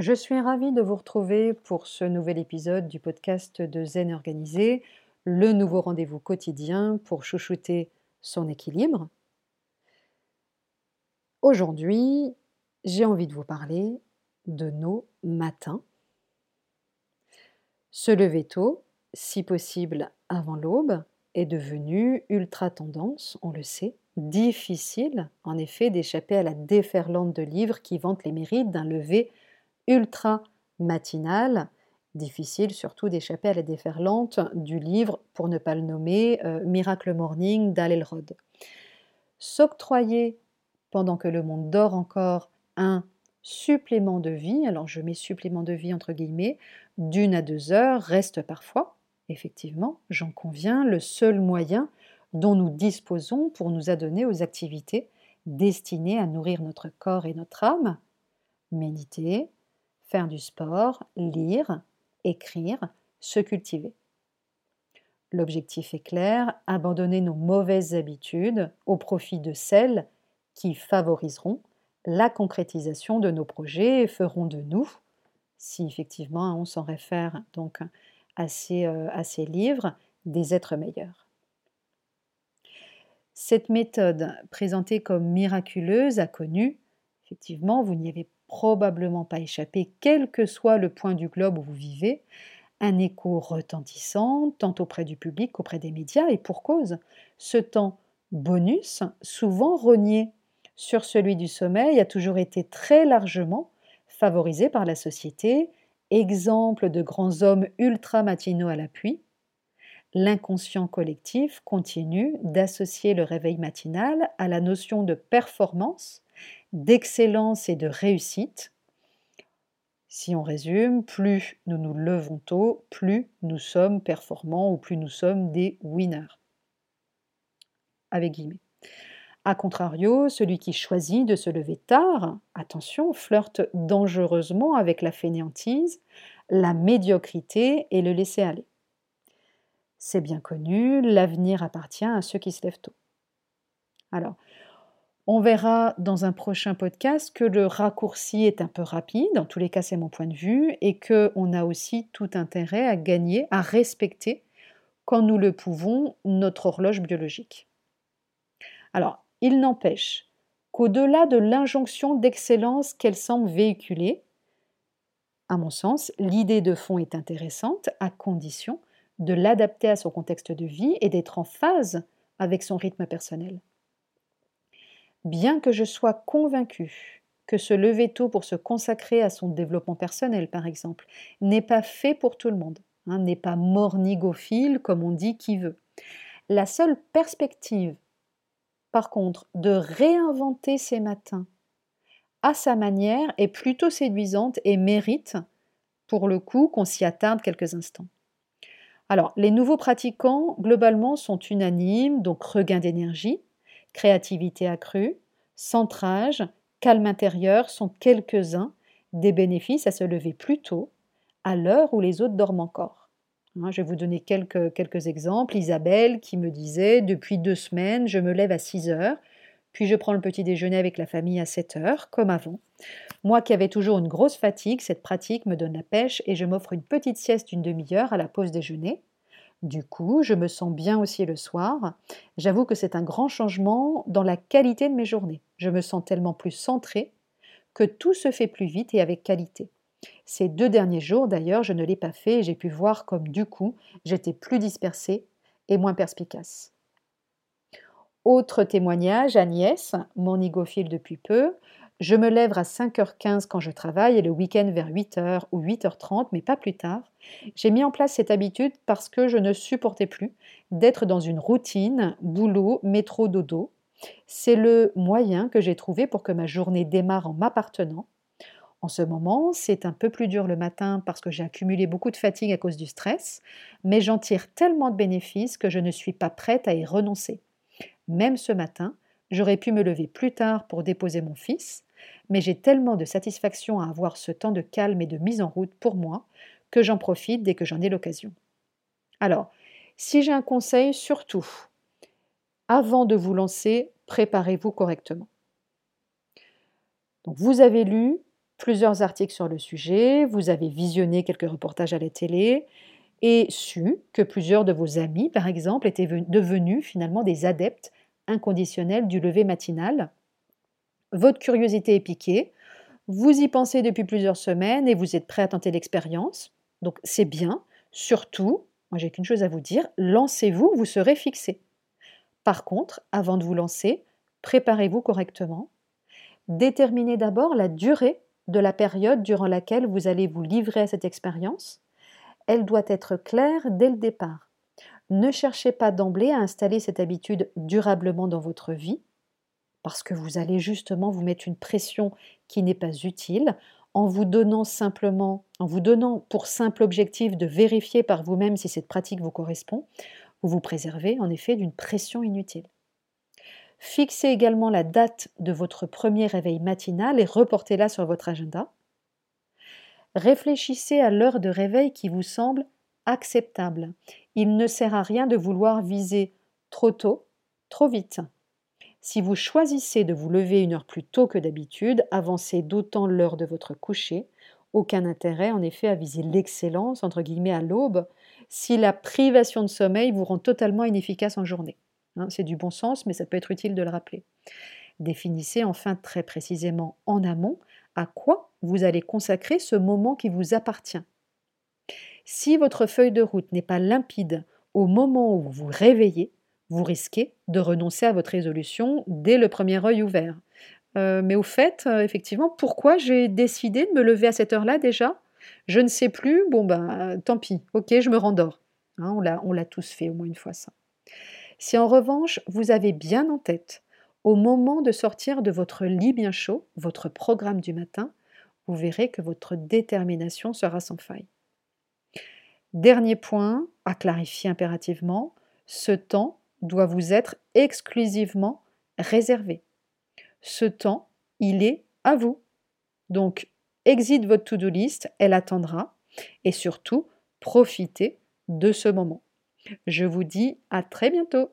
Je suis ravie de vous retrouver pour ce nouvel épisode du podcast de Zen Organisé, le nouveau rendez-vous quotidien pour chouchouter son équilibre. Aujourd'hui, j'ai envie de vous parler de nos matins. Se lever tôt, si possible avant l'aube, est devenu ultra tendance, on le sait. Difficile, en effet, d'échapper à la déferlante de livres qui vantent les mérites d'un lever ultra matinal. Difficile surtout d'échapper à la déferlante du livre, pour ne pas le nommer, euh, Miracle Morning d'Al Elrod. S'octroyer, pendant que le monde dort encore, un supplément de vie, alors je mets supplément de vie entre guillemets, d'une à deux heures, reste parfois, effectivement, j'en conviens, le seul moyen dont nous disposons pour nous adonner aux activités destinées à nourrir notre corps et notre âme, méditer, faire du sport, lire, écrire, se cultiver. L'objectif est clair, abandonner nos mauvaises habitudes au profit de celles qui favoriseront la concrétisation de nos projets et feront de nous, si effectivement on s'en réfère donc à ces, euh, livres, des êtres meilleurs. Cette méthode, présentée comme miraculeuse, a connu, effectivement, vous n'y avez probablement pas échappé, quel que soit le point du globe où vous vivez, un écho retentissant, tant auprès du public qu'auprès des médias, et pour cause, ce temps bonus, souvent renié. Sur celui du sommeil, a toujours été très largement favorisé par la société, exemple de grands hommes ultra-matinaux à l'appui, l'inconscient collectif continue d'associer le réveil matinal à la notion de performance, d'excellence et de réussite. Si on résume, plus nous nous levons tôt, plus nous sommes performants ou plus nous sommes des winners. Avec guillemets. A contrario, celui qui choisit de se lever tard, attention, flirte dangereusement avec la fainéantise, la médiocrité et le laisser aller. C'est bien connu, l'avenir appartient à ceux qui se lèvent tôt. Alors, on verra dans un prochain podcast que le raccourci est un peu rapide, en tous les cas c'est mon point de vue, et qu'on a aussi tout intérêt à gagner, à respecter, quand nous le pouvons, notre horloge biologique. Alors, il n'empêche qu'au-delà de l'injonction d'excellence qu'elle semble véhiculer, à mon sens, l'idée de fond est intéressante à condition de l'adapter à son contexte de vie et d'être en phase avec son rythme personnel. Bien que je sois convaincue que se lever tôt pour se consacrer à son développement personnel, par exemple, n'est pas fait pour tout le monde, hein, n'est pas mornigophile comme on dit qui veut. La seule perspective, par contre, de réinventer ses matins à sa manière est plutôt séduisante et mérite, pour le coup, qu'on s'y attarde quelques instants. Alors, les nouveaux pratiquants, globalement, sont unanimes, donc regain d'énergie, créativité accrue, centrage, calme intérieur sont quelques-uns des bénéfices à se lever plus tôt, à l'heure où les autres dorment encore. Hein, je vais vous donner quelques, quelques exemples. Isabelle qui me disait Depuis deux semaines, je me lève à 6 heures, puis je prends le petit déjeuner avec la famille à 7 heures, comme avant. Moi qui avais toujours une grosse fatigue, cette pratique me donne la pêche et je m'offre une petite sieste d'une demi-heure à la pause déjeuner. Du coup, je me sens bien aussi le soir. J'avoue que c'est un grand changement dans la qualité de mes journées. Je me sens tellement plus centrée que tout se fait plus vite et avec qualité. Ces deux derniers jours, d'ailleurs, je ne l'ai pas fait et j'ai pu voir comme du coup, j'étais plus dispersée et moins perspicace. Autre témoignage, Agnès, mon nigophile depuis peu, je me lève à 5h15 quand je travaille et le week-end vers 8h ou 8h30, mais pas plus tard. J'ai mis en place cette habitude parce que je ne supportais plus d'être dans une routine boulot, métro, dodo. C'est le moyen que j'ai trouvé pour que ma journée démarre en m'appartenant. En ce moment, c'est un peu plus dur le matin parce que j'ai accumulé beaucoup de fatigue à cause du stress, mais j'en tire tellement de bénéfices que je ne suis pas prête à y renoncer. Même ce matin, j'aurais pu me lever plus tard pour déposer mon fils, mais j'ai tellement de satisfaction à avoir ce temps de calme et de mise en route pour moi que j'en profite dès que j'en ai l'occasion. Alors, si j'ai un conseil, surtout, avant de vous lancer, préparez-vous correctement. Vous avez lu, plusieurs articles sur le sujet, vous avez visionné quelques reportages à la télé et su que plusieurs de vos amis, par exemple, étaient devenus finalement des adeptes inconditionnels du lever matinal. Votre curiosité est piquée, vous y pensez depuis plusieurs semaines et vous êtes prêt à tenter l'expérience. Donc c'est bien. Surtout, moi j'ai qu'une chose à vous dire, lancez-vous, vous serez fixé. Par contre, avant de vous lancer, préparez-vous correctement. Déterminez d'abord la durée de la période durant laquelle vous allez vous livrer à cette expérience. Elle doit être claire dès le départ. Ne cherchez pas d'emblée à installer cette habitude durablement dans votre vie, parce que vous allez justement vous mettre une pression qui n'est pas utile en vous donnant en vous donnant pour simple objectif de vérifier par vous-même si cette pratique vous correspond, vous vous préservez en effet d'une pression inutile. Fixez également la date de votre premier réveil matinal et reportez-la sur votre agenda. Réfléchissez à l'heure de réveil qui vous semble acceptable. Il ne sert à rien de vouloir viser trop tôt, trop vite. Si vous choisissez de vous lever une heure plus tôt que d'habitude, avancez d'autant l'heure de votre coucher. Aucun intérêt en effet à viser l'excellence, entre guillemets, à l'aube, si la privation de sommeil vous rend totalement inefficace en journée. Hein, c'est du bon sens, mais ça peut être utile de le rappeler. Définissez enfin très précisément en amont à quoi vous allez consacrer ce moment qui vous appartient. Si votre feuille de route n'est pas limpide au moment où vous vous réveillez, vous risquez de renoncer à votre résolution dès le premier œil ouvert. Euh, mais au fait, euh, effectivement, pourquoi j'ai décidé de me lever à cette heure-là déjà? Je ne sais plus, bon ben tant pis, ok, je me rendors. Hein, on l'a tous fait au moins une fois ça. Si en revanche vous avez bien en tête, au moment de sortir de votre lit bien chaud, votre programme du matin, vous verrez que votre détermination sera sans faille. Dernier point à clarifier impérativement, ce temps doit vous être exclusivement réservé. Ce temps, il est à vous. Donc, exit votre to-do list, elle attendra, et surtout, profitez de ce moment. Je vous dis à très bientôt.